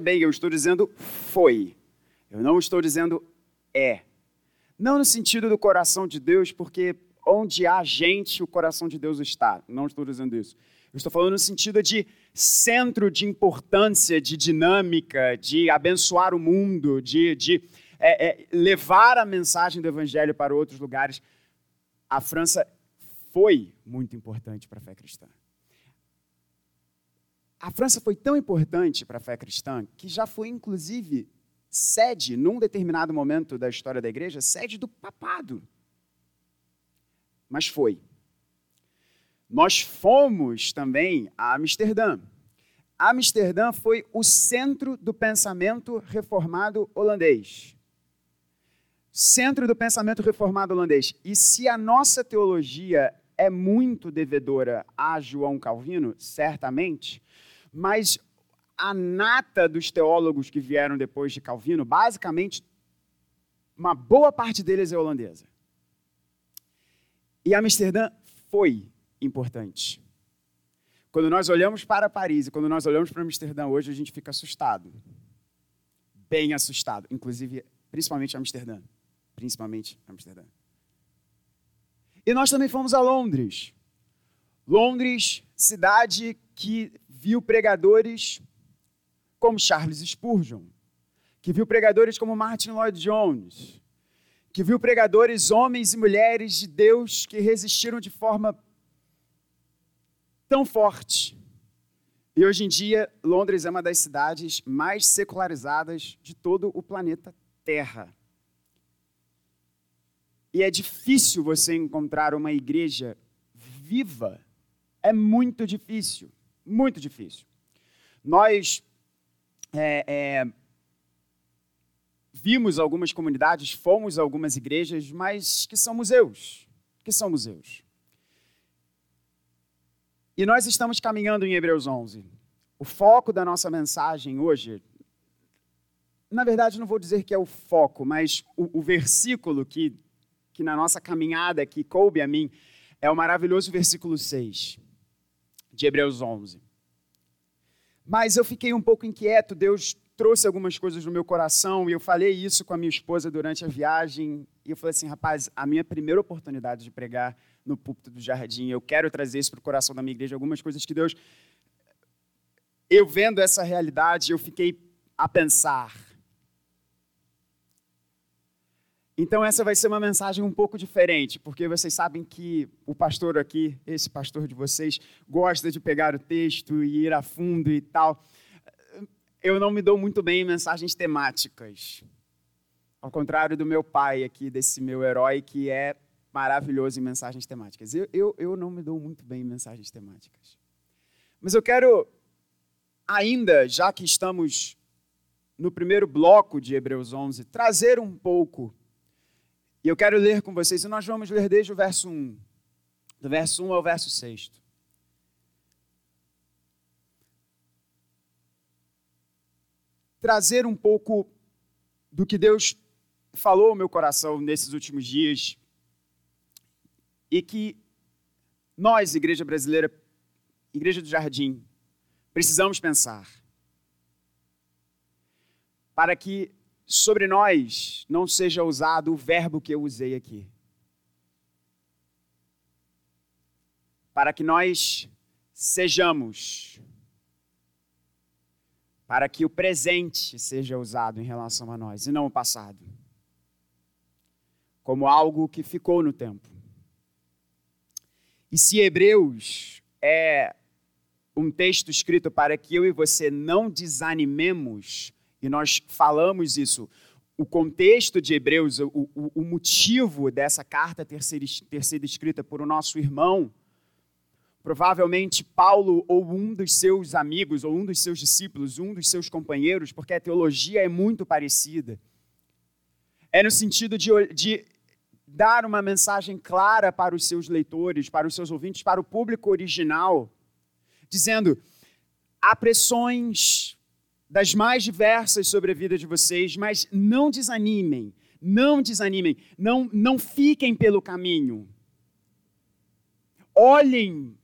bem, eu estou dizendo foi. Eu não estou dizendo é. Não no sentido do coração de Deus, porque onde há gente, o coração de Deus está. Não estou dizendo isso. Eu estou falando no sentido de centro de importância, de dinâmica, de abençoar o mundo, de, de é, é, levar a mensagem do Evangelho para outros lugares. A França foi muito importante para a fé cristã. A França foi tão importante para a fé cristã que já foi, inclusive, sede, num determinado momento da história da igreja, sede do papado. Mas foi. Nós fomos também a Amsterdã. Amsterdã foi o centro do pensamento reformado holandês. Centro do pensamento reformado holandês. E se a nossa teologia é muito devedora a João Calvino, certamente, mas a nata dos teólogos que vieram depois de Calvino, basicamente, uma boa parte deles é holandesa. E Amsterdã foi importante. Quando nós olhamos para Paris e quando nós olhamos para Amsterdã hoje, a gente fica assustado. Bem assustado. Inclusive, principalmente Amsterdã. Principalmente Amsterdã. E nós também fomos a Londres. Londres, cidade que viu pregadores como Charles Spurgeon, que viu pregadores como Martin Lloyd Jones, que viu pregadores, homens e mulheres de Deus que resistiram de forma tão forte. E hoje em dia, Londres é uma das cidades mais secularizadas de todo o planeta Terra. E é difícil você encontrar uma igreja viva. É muito difícil, muito difícil. Nós é, é, vimos algumas comunidades, fomos a algumas igrejas, mas que são museus. Que são museus. E nós estamos caminhando em Hebreus 11. O foco da nossa mensagem hoje, na verdade, não vou dizer que é o foco, mas o, o versículo que, que na nossa caminhada que coube a mim é o maravilhoso versículo 6 de Hebreus 11. Mas eu fiquei um pouco inquieto, Deus trouxe algumas coisas no meu coração e eu falei isso com a minha esposa durante a viagem. E eu falei assim, rapaz, a minha primeira oportunidade de pregar no púlpito do jardim, eu quero trazer isso para o coração da minha igreja, algumas coisas que Deus. Eu vendo essa realidade, eu fiquei a pensar. Então, essa vai ser uma mensagem um pouco diferente, porque vocês sabem que o pastor aqui, esse pastor de vocês, gosta de pegar o texto e ir a fundo e tal. Eu não me dou muito bem em mensagens temáticas. Ao contrário do meu pai aqui, desse meu herói, que é maravilhoso em mensagens temáticas. Eu, eu, eu não me dou muito bem em mensagens temáticas. Mas eu quero, ainda, já que estamos no primeiro bloco de Hebreus 11, trazer um pouco e eu quero ler com vocês, e nós vamos ler desde o verso 1, do verso 1 ao verso 6. Trazer um pouco do que Deus falou ao meu coração nesses últimos dias e que nós, Igreja Brasileira, Igreja do Jardim, precisamos pensar para que sobre nós não seja usado o verbo que eu usei aqui. Para que nós sejamos, para que o presente seja usado em relação a nós e não o passado, como algo que ficou no tempo. E se Hebreus é um texto escrito para que eu e você não desanimemos e nós falamos isso. O contexto de Hebreus, o, o, o motivo dessa carta ter sido, ter sido escrita por o nosso irmão, provavelmente Paulo ou um dos seus amigos, ou um dos seus discípulos, um dos seus companheiros, porque a teologia é muito parecida. É no sentido de, de dar uma mensagem clara para os seus leitores, para os seus ouvintes, para o público original, dizendo: há pressões das mais diversas sobre a vida de vocês, mas não desanimem, não desanimem, não, não fiquem pelo caminho. Olhem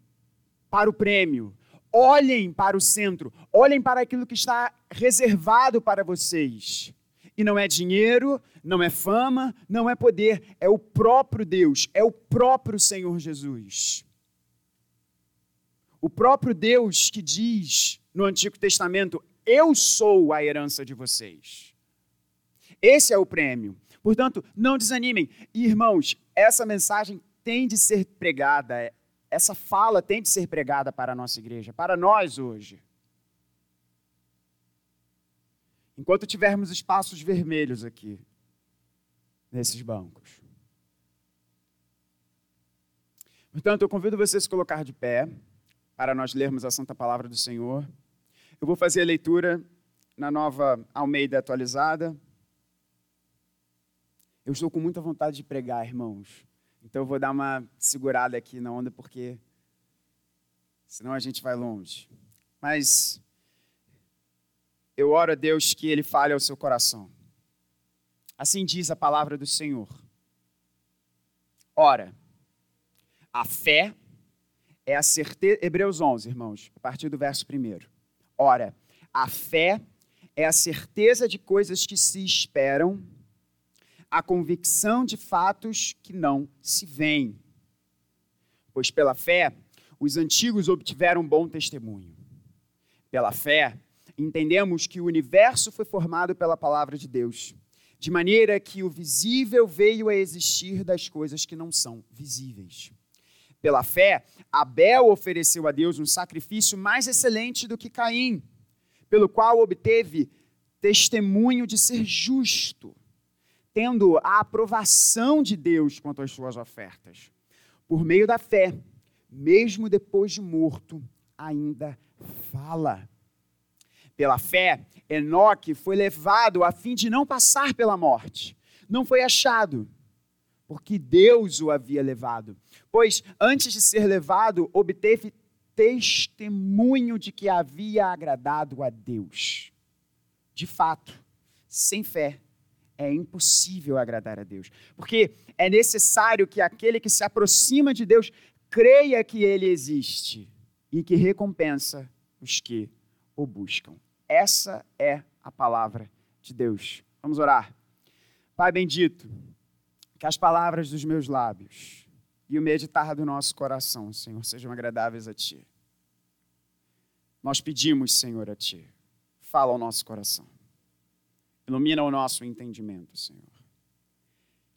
para o prêmio, olhem para o centro, olhem para aquilo que está reservado para vocês. E não é dinheiro, não é fama, não é poder, é o próprio Deus, é o próprio Senhor Jesus. O próprio Deus que diz no Antigo Testamento: Eu sou a herança de vocês. Esse é o prêmio. Portanto, não desanimem. irmãos, essa mensagem tem de ser pregada, essa fala tem de ser pregada para a nossa igreja, para nós hoje. Enquanto tivermos espaços vermelhos aqui, nesses bancos. Portanto, eu convido você a se colocar de pé para nós lermos a Santa Palavra do Senhor. Eu vou fazer a leitura na nova Almeida atualizada. Eu estou com muita vontade de pregar, irmãos. Então eu vou dar uma segurada aqui na onda, porque senão a gente vai longe. Mas eu oro a Deus que Ele fale ao seu coração. Assim diz a palavra do Senhor. Ora, a fé é a certeza. Hebreus 11, irmãos, a partir do verso 1. Ora, a fé é a certeza de coisas que se esperam a convicção de fatos que não se veem. Pois pela fé, os antigos obtiveram bom testemunho. Pela fé, entendemos que o universo foi formado pela palavra de Deus, de maneira que o visível veio a existir das coisas que não são visíveis. Pela fé, Abel ofereceu a Deus um sacrifício mais excelente do que Caim, pelo qual obteve testemunho de ser justo tendo a aprovação de Deus quanto às suas ofertas. Por meio da fé, mesmo depois de morto, ainda fala. Pela fé, Enoque foi levado a fim de não passar pela morte. Não foi achado, porque Deus o havia levado. Pois, antes de ser levado, obteve testemunho de que havia agradado a Deus. De fato, sem fé, é impossível agradar a Deus. Porque é necessário que aquele que se aproxima de Deus creia que ele existe e que recompensa os que o buscam. Essa é a palavra de Deus. Vamos orar. Pai bendito, que as palavras dos meus lábios e o meditar do nosso coração, Senhor, sejam agradáveis a Ti. Nós pedimos, Senhor, a Ti. Fala ao nosso coração. Ilumina o nosso entendimento, Senhor.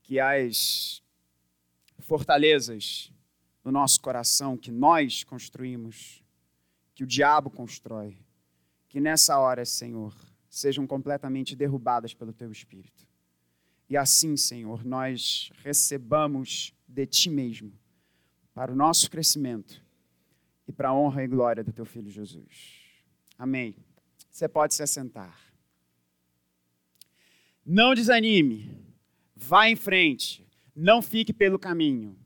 Que as fortalezas do nosso coração que nós construímos, que o diabo constrói, que nessa hora, Senhor, sejam completamente derrubadas pelo teu espírito. E assim, Senhor, nós recebamos de ti mesmo para o nosso crescimento e para a honra e glória do teu filho Jesus. Amém. Você pode se assentar. Não desanime. Vá em frente. Não fique pelo caminho.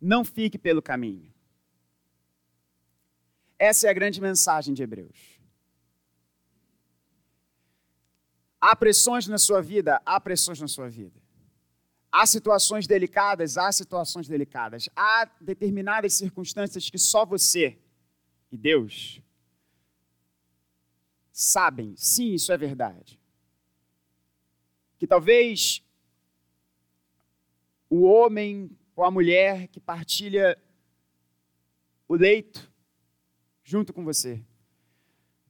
Não fique pelo caminho. Essa é a grande mensagem de Hebreus. Há pressões na sua vida, há pressões na sua vida. Há situações delicadas, há situações delicadas. Há determinadas circunstâncias que só você e Deus sabem. Sim, isso é verdade que talvez o homem ou a mulher que partilha o leito junto com você,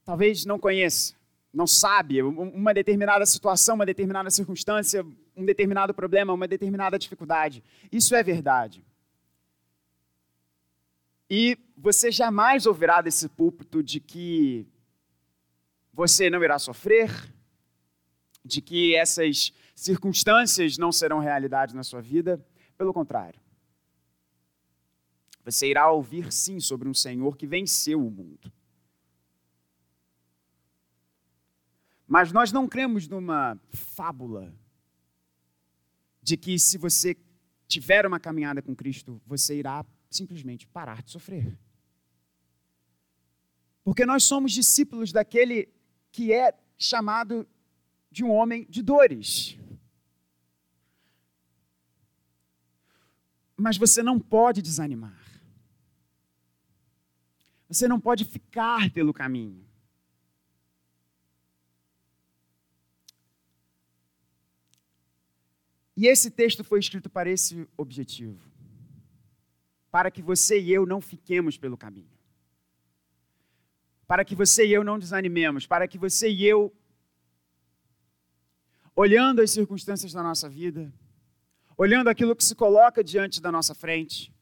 talvez não conheça, não sabe uma determinada situação, uma determinada circunstância, um determinado problema, uma determinada dificuldade. Isso é verdade. E você jamais ouvirá desse púlpito de que você não irá sofrer, de que essas circunstâncias não serão realidade na sua vida. Pelo contrário. Você irá ouvir sim sobre um Senhor que venceu o mundo. Mas nós não cremos numa fábula de que se você tiver uma caminhada com Cristo, você irá simplesmente parar de sofrer. Porque nós somos discípulos daquele que é chamado de um homem de dores. Mas você não pode desanimar. Você não pode ficar pelo caminho. E esse texto foi escrito para esse objetivo para que você e eu não fiquemos pelo caminho. Para que você e eu não desanimemos, para que você e eu, olhando as circunstâncias da nossa vida, olhando aquilo que se coloca diante da nossa frente,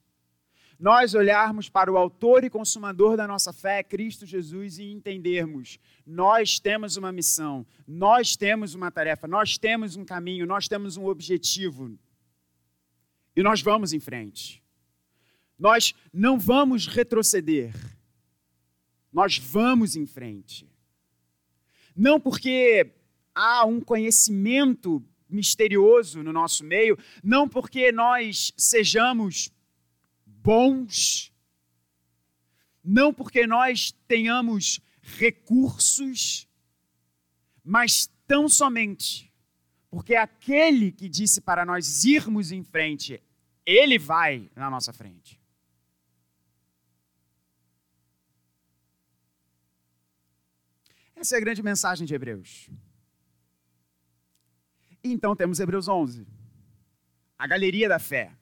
nós olharmos para o autor e consumador da nossa fé, Cristo Jesus, e entendermos: nós temos uma missão, nós temos uma tarefa, nós temos um caminho, nós temos um objetivo. E nós vamos em frente. Nós não vamos retroceder. Nós vamos em frente. Não porque há um conhecimento misterioso no nosso meio, não porque nós sejamos bons, não porque nós tenhamos recursos, mas tão somente porque aquele que disse para nós irmos em frente, ele vai na nossa frente. Essa é a grande mensagem de Hebreus. Então temos Hebreus 11, a galeria da fé.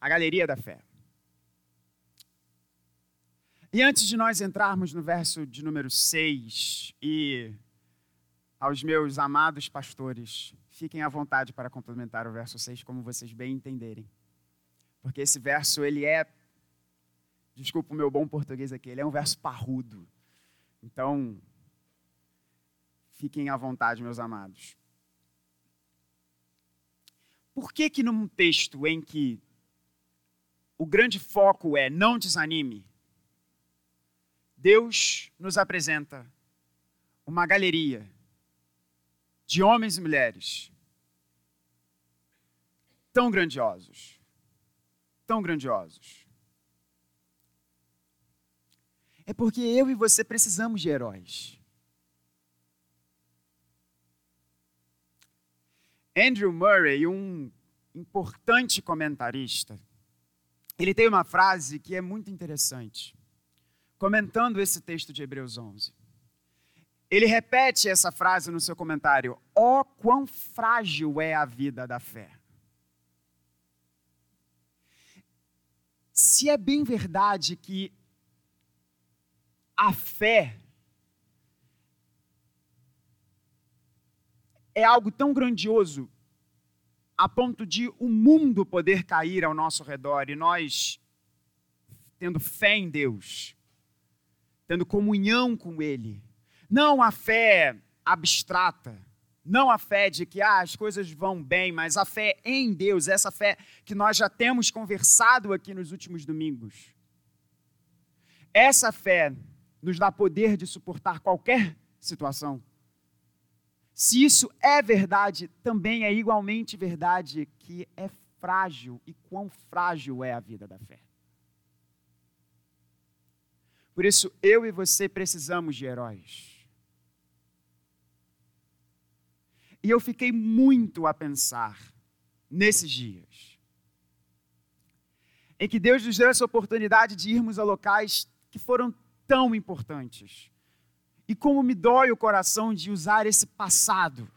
A galeria da fé. E antes de nós entrarmos no verso de número 6 e aos meus amados pastores, fiquem à vontade para complementar o verso 6 como vocês bem entenderem. Porque esse verso ele é desculpa o meu bom português aqui, ele é um verso parrudo. Então, Fiquem à vontade, meus amados. Por que que num texto em que o grande foco é não desanime, Deus nos apresenta uma galeria de homens e mulheres tão grandiosos, tão grandiosos. É porque eu e você precisamos de heróis. Andrew Murray, um importante comentarista, ele tem uma frase que é muito interessante, comentando esse texto de Hebreus 11. Ele repete essa frase no seu comentário: Ó, oh, quão frágil é a vida da fé. Se é bem verdade que a fé é algo tão grandioso a ponto de o mundo poder cair ao nosso redor e nós, tendo fé em Deus, tendo comunhão com Ele, não a fé abstrata, não a fé de que ah, as coisas vão bem, mas a fé em Deus, essa fé que nós já temos conversado aqui nos últimos domingos. Essa fé nos dá poder de suportar qualquer situação. Se isso é verdade, também é igualmente verdade que é frágil e quão frágil é a vida da fé. Por isso, eu e você precisamos de heróis. E eu fiquei muito a pensar nesses dias, em que Deus nos deu essa oportunidade de irmos a locais que foram tão importantes e como me dói o coração de usar esse passado.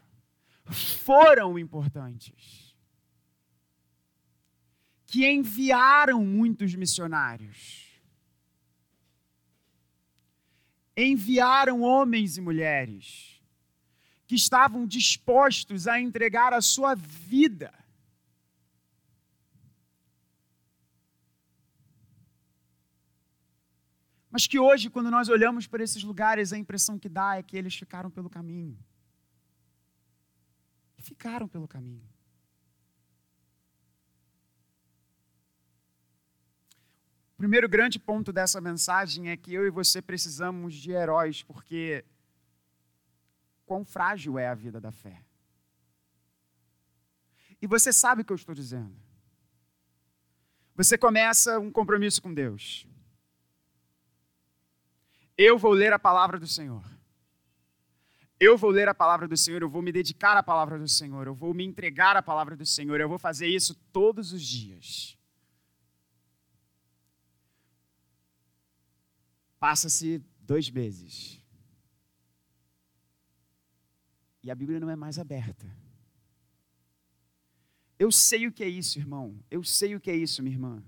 Foram importantes. Que enviaram muitos missionários. Enviaram homens e mulheres que estavam dispostos a entregar a sua vida Mas que hoje, quando nós olhamos para esses lugares, a impressão que dá é que eles ficaram pelo caminho. Ficaram pelo caminho. O primeiro grande ponto dessa mensagem é que eu e você precisamos de heróis, porque quão frágil é a vida da fé. E você sabe o que eu estou dizendo. Você começa um compromisso com Deus. Eu vou ler a palavra do Senhor. Eu vou ler a palavra do Senhor, eu vou me dedicar à palavra do Senhor, eu vou me entregar à palavra do Senhor, eu vou fazer isso todos os dias. Passa-se dois meses. E a Bíblia não é mais aberta. Eu sei o que é isso, irmão. Eu sei o que é isso, minha irmã.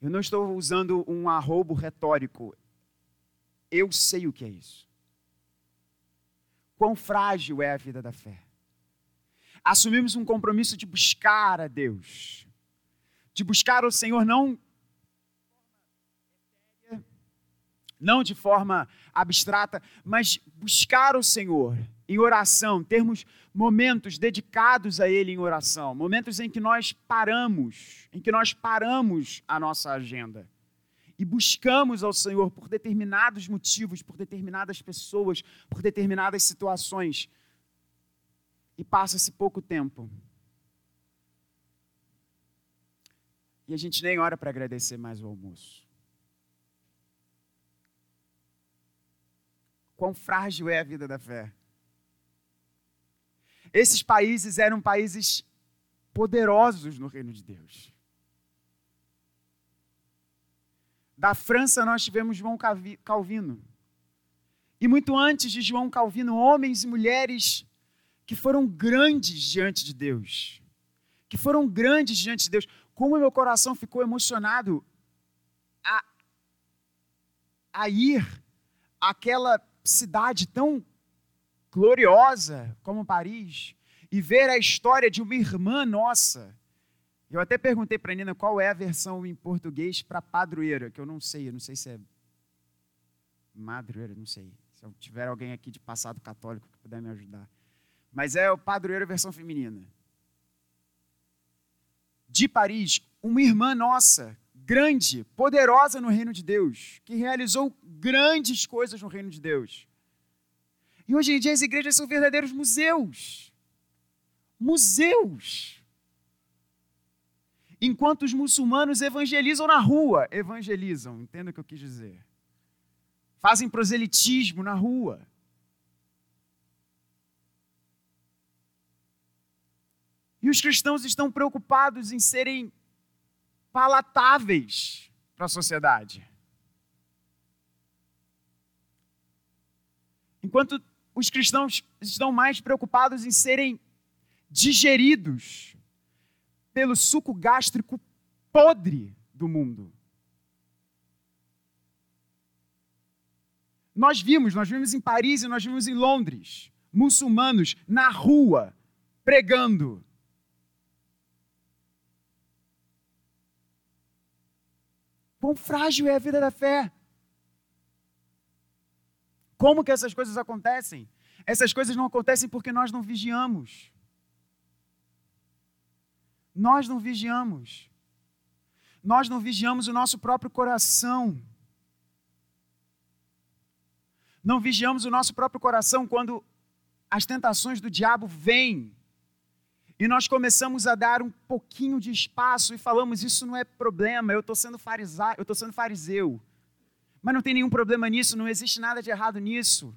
Eu não estou usando um arrobo retórico. Eu sei o que é isso. Quão frágil é a vida da fé. Assumimos um compromisso de buscar a Deus, de buscar o Senhor não não de forma abstrata, mas buscar o Senhor em oração, termos momentos dedicados a Ele em oração, momentos em que nós paramos, em que nós paramos a nossa agenda e buscamos ao Senhor por determinados motivos, por determinadas pessoas, por determinadas situações. E passa-se pouco tempo. E a gente nem ora para agradecer mais o almoço. Quão frágil é a vida da fé. Esses países eram países poderosos no reino de Deus. Da França nós tivemos João Calvino. E muito antes de João Calvino, homens e mulheres que foram grandes diante de Deus. Que foram grandes diante de Deus. Como meu coração ficou emocionado a, a ir àquela cidade tão gloriosa como Paris e ver a história de uma irmã nossa. Eu até perguntei para a Nina qual é a versão em português para padroeira, que eu não sei, eu não sei se é madroeira, não sei. Se tiver alguém aqui de passado católico que puder me ajudar. Mas é o padroeira versão feminina. De Paris, uma irmã nossa, grande, poderosa no reino de Deus, que realizou grandes coisas no reino de Deus. E hoje em dia as igrejas são verdadeiros museus. Museus. Enquanto os muçulmanos evangelizam na rua, evangelizam, entenda o que eu quis dizer. Fazem proselitismo na rua. E os cristãos estão preocupados em serem palatáveis para a sociedade. Enquanto os cristãos estão mais preocupados em serem digeridos pelo suco gástrico podre do mundo. Nós vimos, nós vimos em Paris e nós vimos em Londres, muçulmanos na rua pregando. Quão frágil é a vida da fé. Como que essas coisas acontecem? Essas coisas não acontecem porque nós não vigiamos. Nós não vigiamos. Nós não vigiamos o nosso próprio coração. Não vigiamos o nosso próprio coração quando as tentações do diabo vêm e nós começamos a dar um pouquinho de espaço e falamos: Isso não é problema, eu estou sendo, eu sendo fariseu. Mas não tem nenhum problema nisso, não existe nada de errado nisso.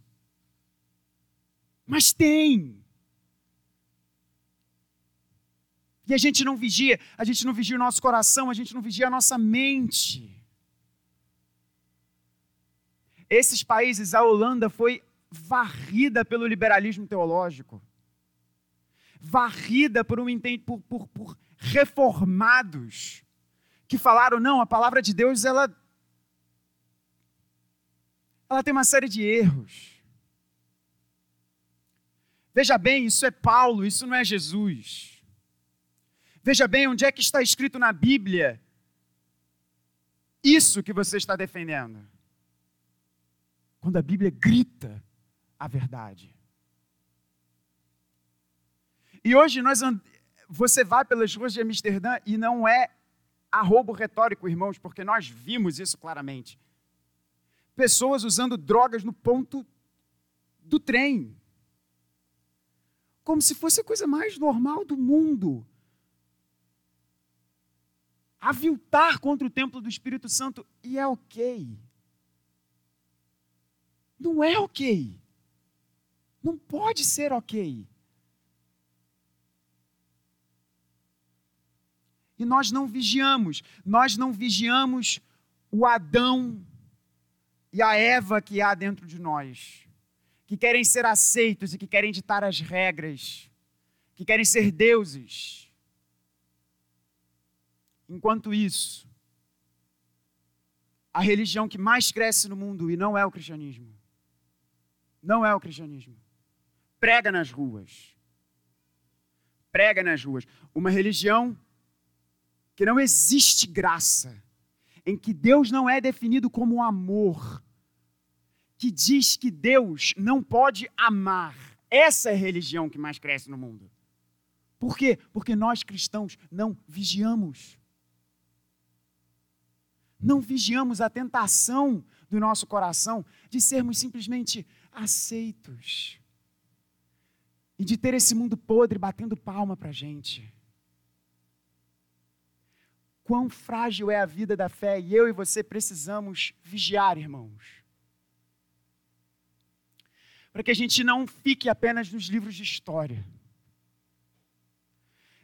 Mas tem. E a gente não vigia, a gente não vigia o nosso coração, a gente não vigia a nossa mente. Esses países, a Holanda foi varrida pelo liberalismo teológico, varrida por, um, por, por, por reformados que falaram: não, a palavra de Deus ela ela tem uma série de erros. Veja bem, isso é Paulo, isso não é Jesus. Veja bem onde é que está escrito na Bíblia isso que você está defendendo. Quando a Bíblia grita a verdade. E hoje nós and... você vai pelas ruas de Amsterdã e não é arrobo retórico, irmãos, porque nós vimos isso claramente pessoas usando drogas no ponto do trem. Como se fosse a coisa mais normal do mundo. Aviltar contra o templo do Espírito Santo e é ok. Não é ok. Não pode ser ok. E nós não vigiamos, nós não vigiamos o Adão e a Eva que há dentro de nós, que querem ser aceitos e que querem ditar as regras, que querem ser deuses. Enquanto isso, a religião que mais cresce no mundo e não é o cristianismo. Não é o cristianismo. Prega nas ruas. Prega nas ruas. Uma religião que não existe graça, em que Deus não é definido como amor, que diz que Deus não pode amar. Essa é a religião que mais cresce no mundo. Por quê? Porque nós cristãos não vigiamos. Não vigiamos a tentação do nosso coração de sermos simplesmente aceitos e de ter esse mundo podre batendo palma para a gente. Quão frágil é a vida da fé e eu e você precisamos vigiar, irmãos para que a gente não fique apenas nos livros de história.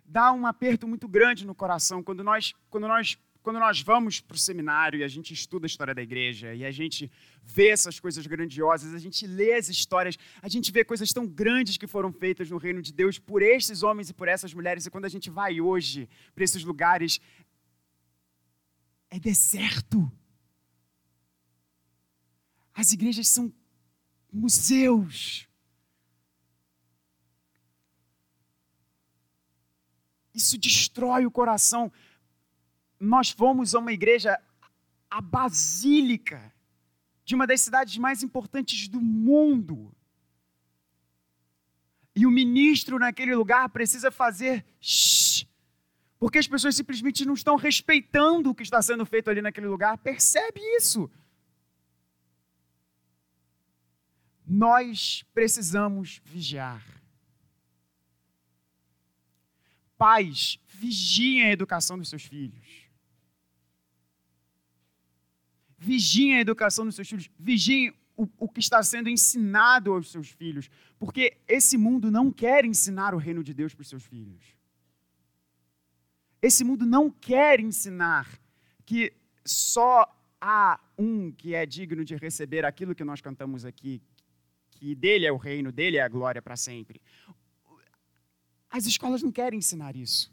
Dá um aperto muito grande no coração quando nós, quando nós, quando nós vamos para o seminário e a gente estuda a história da igreja e a gente vê essas coisas grandiosas, a gente lê as histórias, a gente vê coisas tão grandes que foram feitas no reino de Deus por esses homens e por essas mulheres, e quando a gente vai hoje para esses lugares, é deserto. As igrejas são museus. Isso destrói o coração. Nós fomos a uma igreja, a Basílica, de uma das cidades mais importantes do mundo. E o ministro naquele lugar precisa fazer shh, porque as pessoas simplesmente não estão respeitando o que está sendo feito ali naquele lugar. Percebe isso? nós precisamos vigiar. Pais, vigiem a educação dos seus filhos. Vigiem a educação dos seus filhos. Vigiem o, o, que está sendo ensinado aos seus filhos. Porque esse mundo não quer ensinar o reino de Deus para os seus filhos. Esse mundo não quer ensinar que só há um que é digno de receber aquilo que nós cantamos aqui, que dele é o reino, dele é a glória para sempre. As escolas não querem ensinar isso.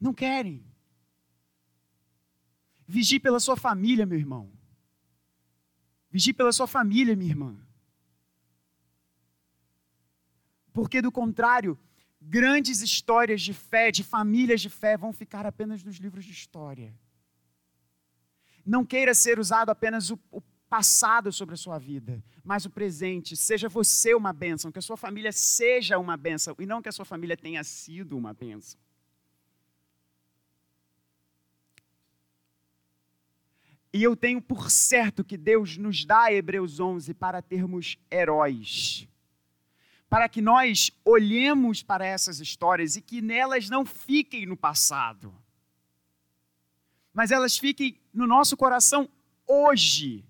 Não querem. Vigie pela sua família, meu irmão. Vigie pela sua família, minha irmã. Porque, do contrário, grandes histórias de fé, de famílias de fé, vão ficar apenas nos livros de história. Não queira ser usado apenas o, o passado sobre a sua vida, mas o presente. Seja você uma bênção, que a sua família seja uma bênção e não que a sua família tenha sido uma bênção. E eu tenho por certo que Deus nos dá Hebreus 11 para termos heróis. Para que nós olhemos para essas histórias e que nelas não fiquem no passado, mas elas fiquem no nosso coração hoje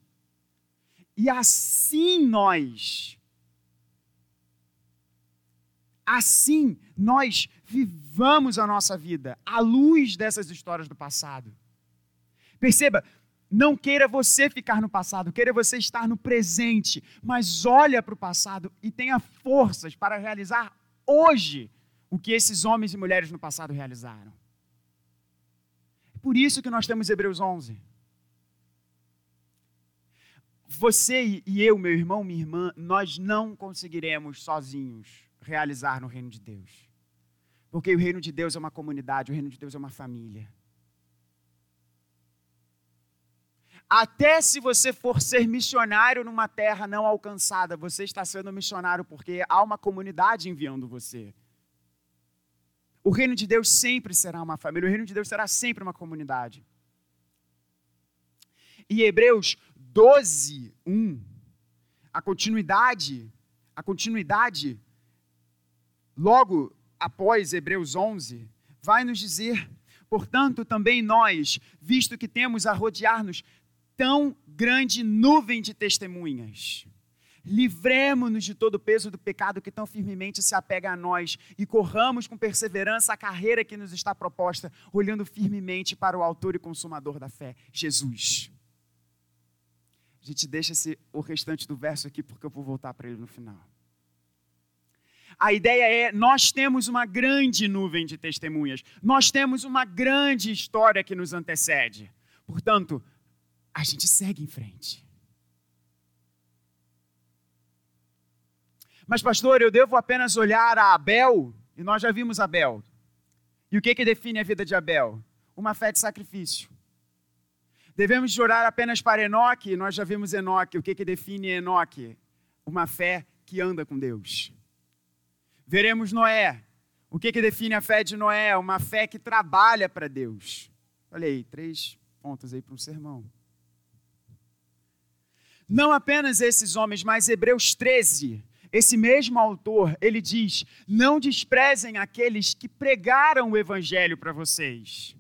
e assim nós, assim nós vivamos a nossa vida à luz dessas histórias do passado. Perceba, não queira você ficar no passado, queira você estar no presente, mas olha para o passado e tenha forças para realizar hoje o que esses homens e mulheres no passado realizaram. É por isso que nós temos Hebreus 11 você e eu, meu irmão, minha irmã, nós não conseguiremos sozinhos realizar no reino de Deus. Porque o reino de Deus é uma comunidade, o reino de Deus é uma família. Até se você for ser missionário numa terra não alcançada, você está sendo missionário porque há uma comunidade enviando você. O reino de Deus sempre será uma família, o reino de Deus será sempre uma comunidade. E Hebreus 12, 1, a continuidade, a continuidade, logo após Hebreus 11, vai nos dizer, portanto, também nós, visto que temos a rodear-nos tão grande nuvem de testemunhas, livremos-nos de todo o peso do pecado que tão firmemente se apega a nós e corramos com perseverança a carreira que nos está proposta, olhando firmemente para o autor e consumador da fé, Jesus. A gente deixa esse, o restante do verso aqui porque eu vou voltar para ele no final. A ideia é: nós temos uma grande nuvem de testemunhas, nós temos uma grande história que nos antecede. Portanto, a gente segue em frente. Mas, pastor, eu devo apenas olhar a Abel, e nós já vimos Abel. E o que, que define a vida de Abel? Uma fé de sacrifício. Devemos chorar apenas para Enoque, nós já vimos Enoque. O que, que define Enoque? Uma fé que anda com Deus. Veremos Noé. O que, que define a fé de Noé? Uma fé que trabalha para Deus. Olha aí, três pontos aí para um sermão. Não apenas esses homens, mas Hebreus 13, esse mesmo autor, ele diz: Não desprezem aqueles que pregaram o evangelho para vocês,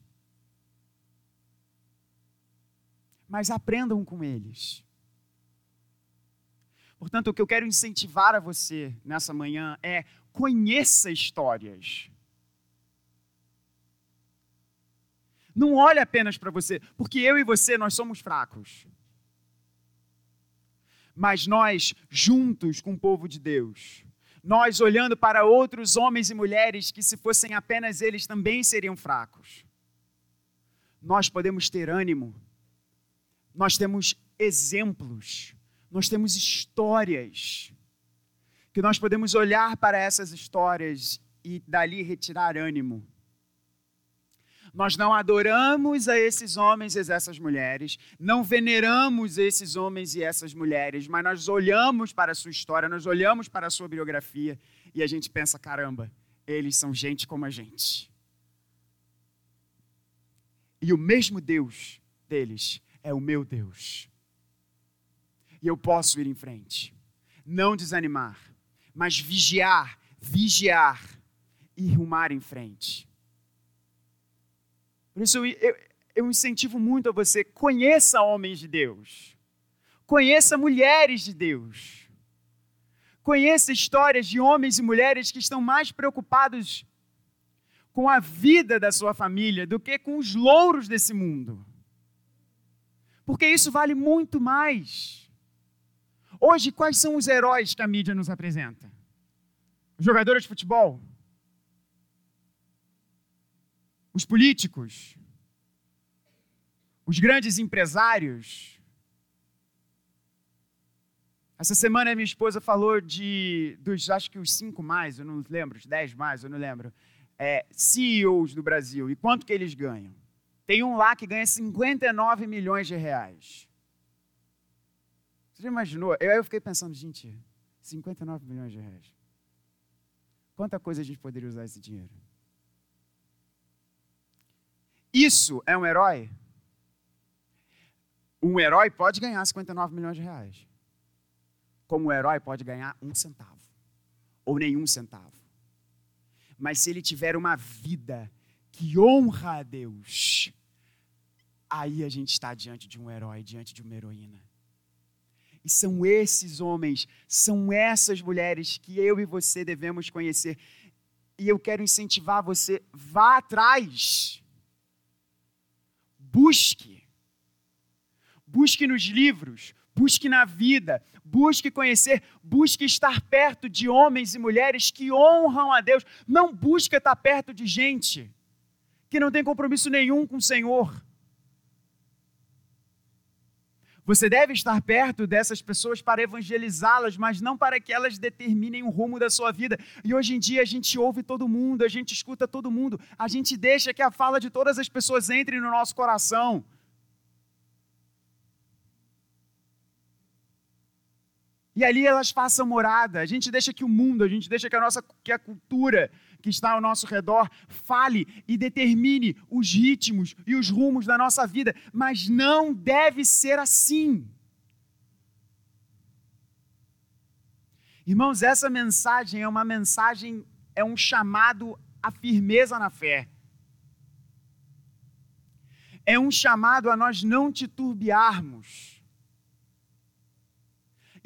mas aprendam com eles. Portanto, o que eu quero incentivar a você nessa manhã é conheça histórias. Não olhe apenas para você, porque eu e você nós somos fracos mas nós juntos com o povo de Deus, nós olhando para outros homens e mulheres que, se fossem apenas eles, também seriam fracos. Nós podemos ter ânimo, nós temos exemplos, nós temos histórias, que nós podemos olhar para essas histórias e dali retirar ânimo. Nós não adoramos a esses homens e essas mulheres, não veneramos esses homens e essas mulheres, mas nós olhamos para a sua história, nós olhamos para a sua biografia e a gente pensa: caramba, eles são gente como a gente. E o mesmo Deus deles é o meu Deus. E eu posso ir em frente, não desanimar, mas vigiar, vigiar e rumar em frente. Por isso eu, eu incentivo muito a você, conheça homens de Deus. Conheça mulheres de Deus. Conheça histórias de homens e mulheres que estão mais preocupados com a vida da sua família do que com os louros desse mundo. Porque isso vale muito mais. Hoje, quais são os heróis que a mídia nos apresenta? Jogadores de futebol? Os políticos, os grandes empresários. Essa semana minha esposa falou de dos acho que os cinco mais, eu não lembro, os dez mais, eu não lembro, é, CEOs do Brasil e quanto que eles ganham. Tem um lá que ganha 59 milhões de reais. Você já imaginou? Eu, eu fiquei pensando, gente, 59 milhões de reais. Quanta coisa a gente poderia usar esse dinheiro? Isso é um herói? Um herói pode ganhar 59 milhões de reais. Como um herói pode ganhar um centavo. Ou nenhum centavo. Mas se ele tiver uma vida que honra a Deus, aí a gente está diante de um herói, diante de uma heroína. E são esses homens, são essas mulheres que eu e você devemos conhecer. E eu quero incentivar você, vá atrás. Busque. Busque nos livros, busque na vida, busque conhecer, busque estar perto de homens e mulheres que honram a Deus. Não busque estar perto de gente que não tem compromisso nenhum com o Senhor. Você deve estar perto dessas pessoas para evangelizá-las, mas não para que elas determinem o rumo da sua vida. E hoje em dia a gente ouve todo mundo, a gente escuta todo mundo, a gente deixa que a fala de todas as pessoas entre no nosso coração. E ali elas façam morada. A gente deixa que o mundo, a gente deixa que a nossa que a cultura que está ao nosso redor fale e determine os ritmos e os rumos da nossa vida, mas não deve ser assim. Irmãos, essa mensagem é uma mensagem, é um chamado à firmeza na fé. É um chamado a nós não titubearmos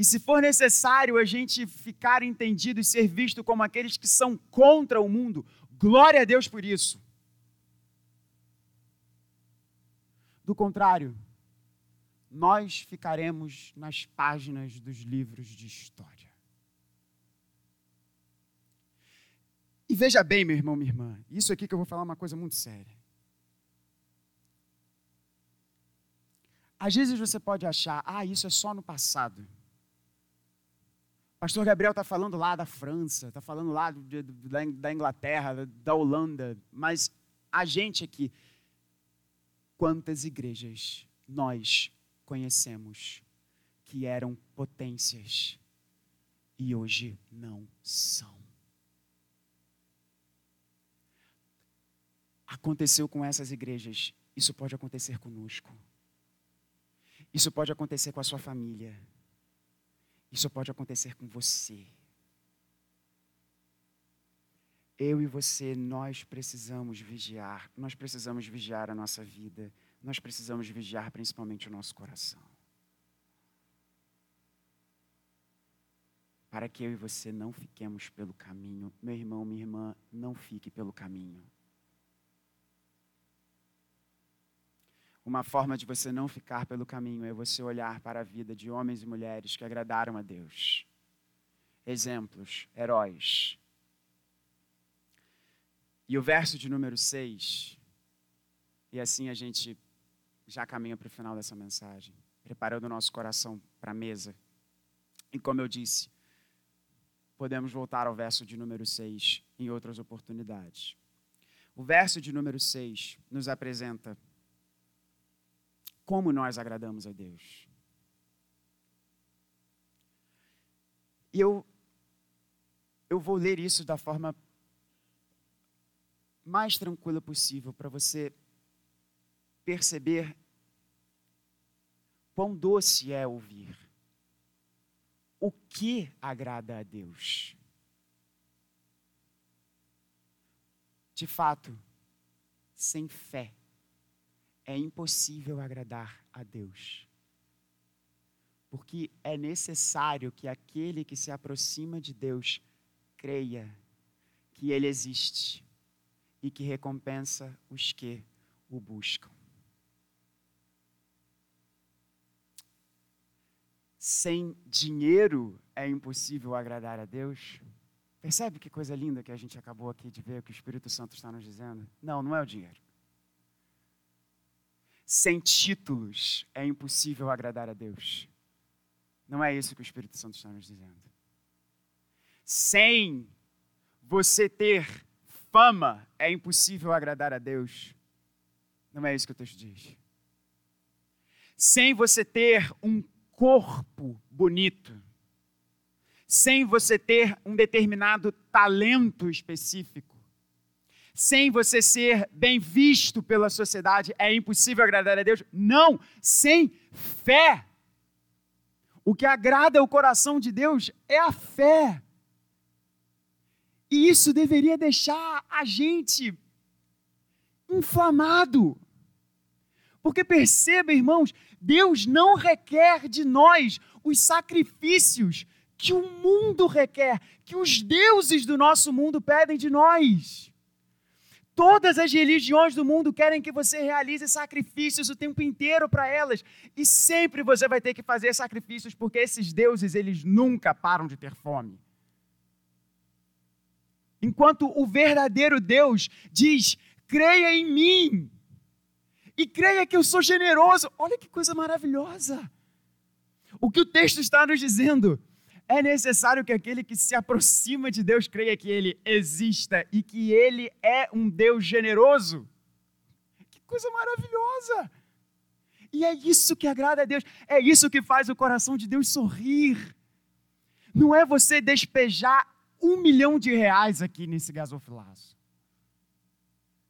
e se for necessário a gente ficar entendido e ser visto como aqueles que são contra o mundo, glória a Deus por isso. Do contrário, nós ficaremos nas páginas dos livros de história. E veja bem, meu irmão, minha irmã, isso aqui que eu vou falar é uma coisa muito séria. Às vezes você pode achar, ah, isso é só no passado. Pastor Gabriel está falando lá da França, está falando lá de, da, da Inglaterra, da Holanda, mas a gente aqui, quantas igrejas nós conhecemos que eram potências e hoje não são? Aconteceu com essas igrejas, isso pode acontecer conosco. Isso pode acontecer com a sua família. Isso pode acontecer com você. Eu e você, nós precisamos vigiar. Nós precisamos vigiar a nossa vida. Nós precisamos vigiar principalmente o nosso coração. Para que eu e você não fiquemos pelo caminho. Meu irmão, minha irmã, não fique pelo caminho. Uma forma de você não ficar pelo caminho é você olhar para a vida de homens e mulheres que agradaram a Deus. Exemplos, heróis. E o verso de número 6, e assim a gente já caminha para o final dessa mensagem, preparando o nosso coração para a mesa. E como eu disse, podemos voltar ao verso de número 6 em outras oportunidades. O verso de número 6 nos apresenta como nós agradamos a Deus. E eu, eu vou ler isso da forma mais tranquila possível para você perceber quão doce é ouvir. O que agrada a Deus? De fato, sem fé, é impossível agradar a Deus. Porque é necessário que aquele que se aproxima de Deus creia que Ele existe e que recompensa os que o buscam. Sem dinheiro é impossível agradar a Deus. Percebe que coisa linda que a gente acabou aqui de ver o que o Espírito Santo está nos dizendo? Não, não é o dinheiro. Sem títulos é impossível agradar a Deus. Não é isso que o Espírito Santo está nos dizendo. Sem você ter fama é impossível agradar a Deus. Não é isso que o texto diz. Sem você ter um corpo bonito, sem você ter um determinado talento específico, sem você ser bem visto pela sociedade, é impossível agradar a Deus? Não, sem fé. O que agrada o coração de Deus é a fé. E isso deveria deixar a gente inflamado. Porque perceba, irmãos, Deus não requer de nós os sacrifícios que o mundo requer, que os deuses do nosso mundo pedem de nós. Todas as religiões do mundo querem que você realize sacrifícios o tempo inteiro para elas. E sempre você vai ter que fazer sacrifícios, porque esses deuses, eles nunca param de ter fome. Enquanto o verdadeiro Deus diz: creia em mim. E creia que eu sou generoso. Olha que coisa maravilhosa. O que o texto está nos dizendo? É necessário que aquele que se aproxima de Deus creia que ele exista e que ele é um Deus generoso. Que coisa maravilhosa! E é isso que agrada a Deus, é isso que faz o coração de Deus sorrir. Não é você despejar um milhão de reais aqui nesse gasofilaço.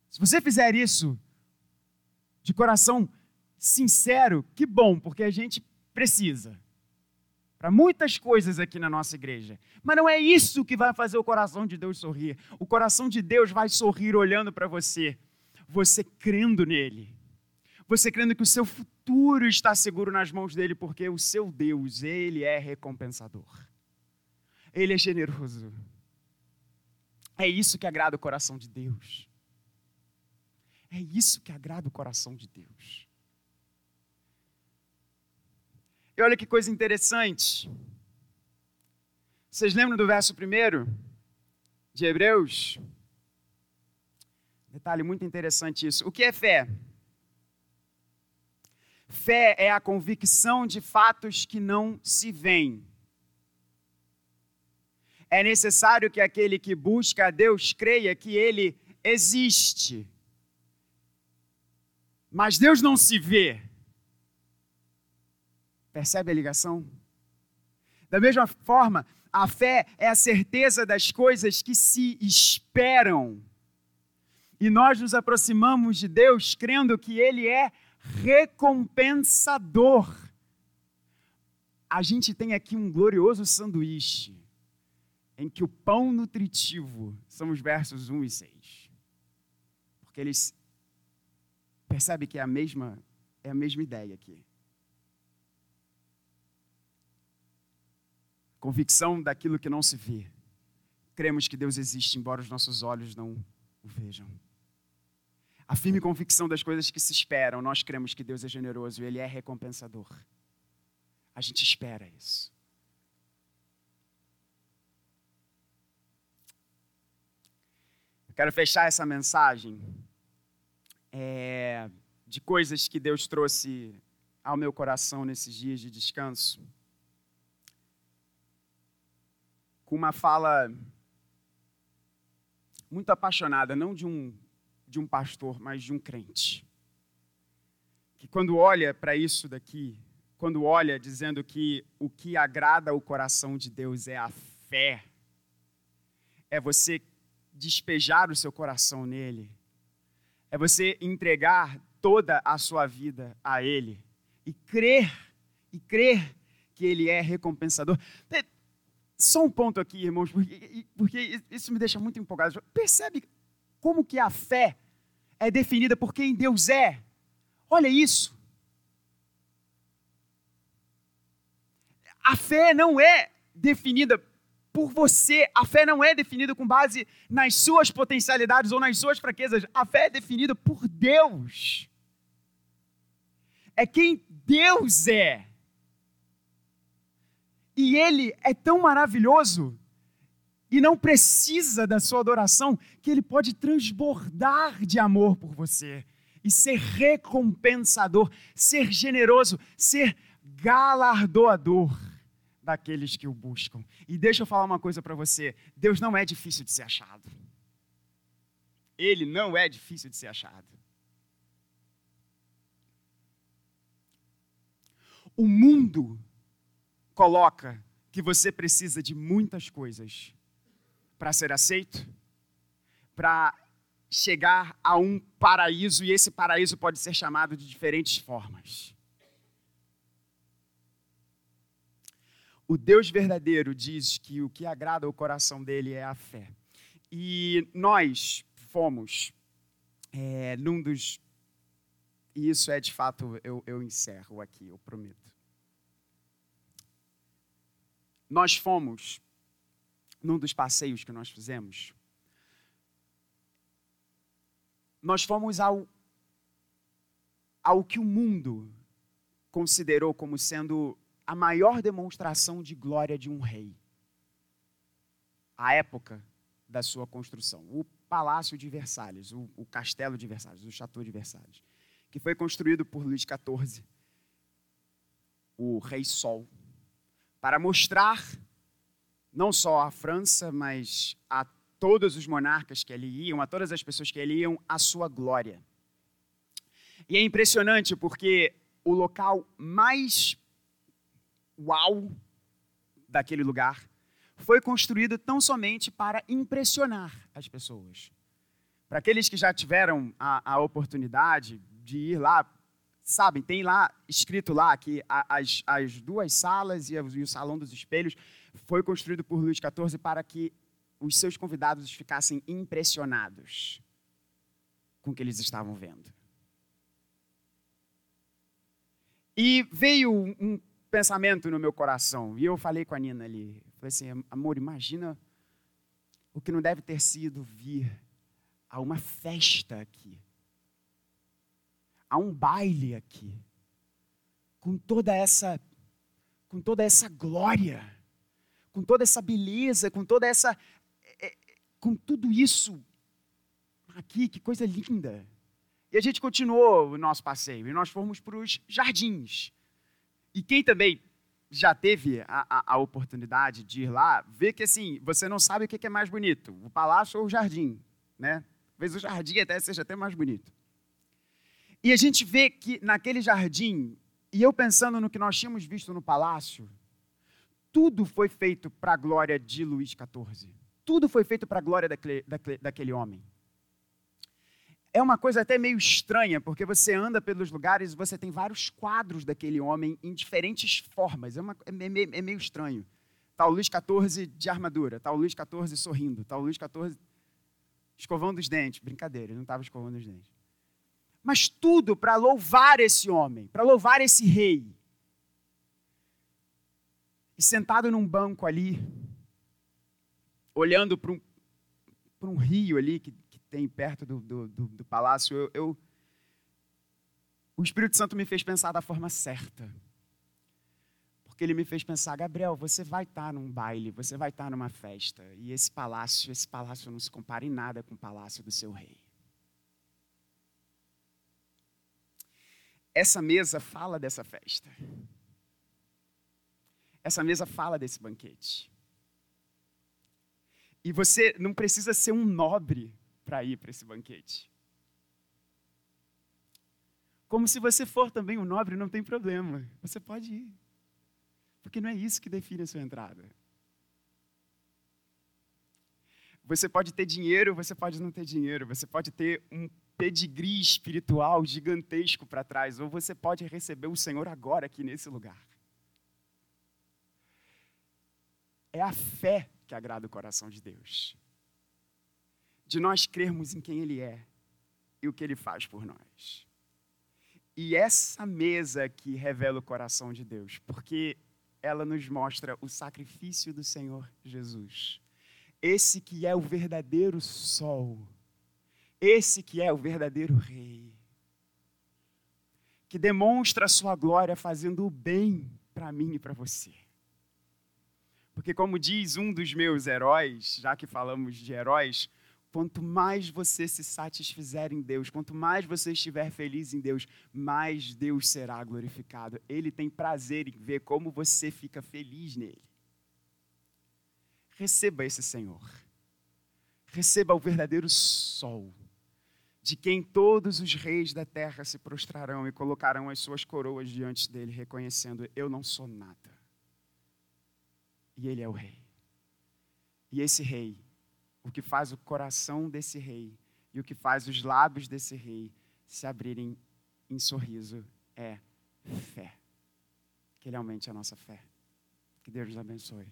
Se você fizer isso de coração sincero, que bom, porque a gente precisa para muitas coisas aqui na nossa igreja. Mas não é isso que vai fazer o coração de Deus sorrir. O coração de Deus vai sorrir olhando para você, você crendo nele. Você crendo que o seu futuro está seguro nas mãos dele, porque o seu Deus, ele é recompensador. Ele é generoso. É isso que agrada o coração de Deus. É isso que agrada o coração de Deus. E olha que coisa interessante. Vocês lembram do verso primeiro de Hebreus? Detalhe muito interessante isso. O que é fé? Fé é a convicção de fatos que não se veem. É necessário que aquele que busca a Deus creia que ele existe. Mas Deus não se vê. Percebe a ligação? Da mesma forma, a fé é a certeza das coisas que se esperam. E nós nos aproximamos de Deus crendo que Ele é recompensador. A gente tem aqui um glorioso sanduíche, em que o pão nutritivo são os versos 1 e 6. Porque eles percebem que é a mesma, é a mesma ideia aqui. Convicção daquilo que não se vê. Cremos que Deus existe, embora os nossos olhos não o vejam. A firme convicção das coisas que se esperam, nós cremos que Deus é generoso e Ele é recompensador. A gente espera isso. Eu quero fechar essa mensagem é, de coisas que Deus trouxe ao meu coração nesses dias de descanso com uma fala muito apaixonada, não de um, de um pastor, mas de um crente. Que quando olha para isso daqui, quando olha dizendo que o que agrada o coração de Deus é a fé, é você despejar o seu coração nele, é você entregar toda a sua vida a Ele e crer, e crer que Ele é recompensador. Só um ponto aqui, irmãos, porque, porque isso me deixa muito empolgado. Percebe como que a fé é definida por quem Deus é? Olha isso. A fé não é definida por você. A fé não é definida com base nas suas potencialidades ou nas suas fraquezas. A fé é definida por Deus. É quem Deus é. E ele é tão maravilhoso e não precisa da sua adoração que ele pode transbordar de amor por você e ser recompensador, ser generoso, ser galardoador daqueles que o buscam. E deixa eu falar uma coisa para você: Deus não é difícil de ser achado. Ele não é difícil de ser achado. O mundo coloca que você precisa de muitas coisas para ser aceito, para chegar a um paraíso, e esse paraíso pode ser chamado de diferentes formas. O Deus verdadeiro diz que o que agrada o coração dele é a fé. E nós fomos é, num dos. E isso é de fato, eu, eu encerro aqui, eu prometo nós fomos, num dos passeios que nós fizemos, nós fomos ao, ao que o mundo considerou como sendo a maior demonstração de glória de um rei. A época da sua construção, o Palácio de Versalhes, o, o Castelo de Versalhes, o Chateau de Versalhes, que foi construído por Luís XIV, o Rei Sol, para mostrar não só à França, mas a todos os monarcas que ali iam, a todas as pessoas que ali iam, a sua glória. E é impressionante porque o local mais uau daquele lugar foi construído tão somente para impressionar as pessoas. Para aqueles que já tiveram a, a oportunidade de ir lá sabem, tem lá escrito lá que as, as duas salas e, o salão dos espelhos foi construído por Luís XIV para que os seus convidados ficassem impressionados com o que eles estavam vendo. E veio um pensamento no meu coração, e eu falei com a Nina ali, falei assim, amor, imagina o que não deve ter sido vir a uma festa aqui há um baile aqui, com toda essa com toda essa glória, com toda essa beleza, com toda essa. É, é, com tudo isso aqui, que coisa linda. E a gente continuou o nosso passeio e nós fomos para os jardins. E quem também já teve a, a, a, oportunidade de ir lá, vê que assim, você não sabe o que é mais bonito, o palácio ou o jardim, né? Talvez o jardim até seja até mais bonito. E a gente vê que naquele jardim, e eu pensando no que nós tínhamos visto no palácio, tudo foi feito para a glória de Luís XIV. Tudo foi feito para a glória daquele, daquele, daquele homem é uma coisa até meio estranha, porque você anda pelos lugares e você tem vários quadros daquele homem em diferentes formas. É, uma, é, meio, é meio estranho. Está o Luís XIV de armadura, está o Luís XIV sorrindo, está o Luís XIV escovando os dentes. Brincadeira, ele não estava escovando os dentes. Mas tudo para louvar esse homem, para louvar esse rei. E sentado num banco ali, olhando para um, um rio ali que tem perto do, do, do, do palácio, eu, eu, o Espírito Santo me fez pensar da forma certa. Porque ele me fez pensar, Gabriel, você vai estar num baile, você vai estar numa festa, e esse palácio, esse palácio não se compara em nada com o palácio do seu rei. Essa mesa fala dessa festa. Essa mesa fala desse banquete. E você não precisa ser um nobre para ir para esse banquete. Como se você for também um nobre, não tem problema. Você pode ir. Porque não é isso que define a sua entrada. Você pode ter dinheiro, você pode não ter dinheiro. Você pode ter um pedigree espiritual gigantesco para trás. Ou você pode receber o Senhor agora aqui nesse lugar. É a fé que agrada o coração de Deus de nós crermos em quem Ele é e o que Ele faz por nós. E essa mesa que revela o coração de Deus, porque ela nos mostra o sacrifício do Senhor Jesus. Esse que é o verdadeiro sol, esse que é o verdadeiro rei, que demonstra a sua glória fazendo o bem para mim e para você. Porque, como diz um dos meus heróis, já que falamos de heróis, Quanto mais você se satisfizer em Deus, quanto mais você estiver feliz em Deus, mais Deus será glorificado. Ele tem prazer em ver como você fica feliz nele. Receba esse Senhor. Receba o verdadeiro sol, de quem todos os reis da terra se prostrarão e colocarão as suas coroas diante dele, reconhecendo: Eu não sou nada. E ele é o rei. E esse rei o que faz o coração desse rei e o que faz os lábios desse rei se abrirem em sorriso é fé. Que ele aumente a nossa fé. Que Deus nos abençoe.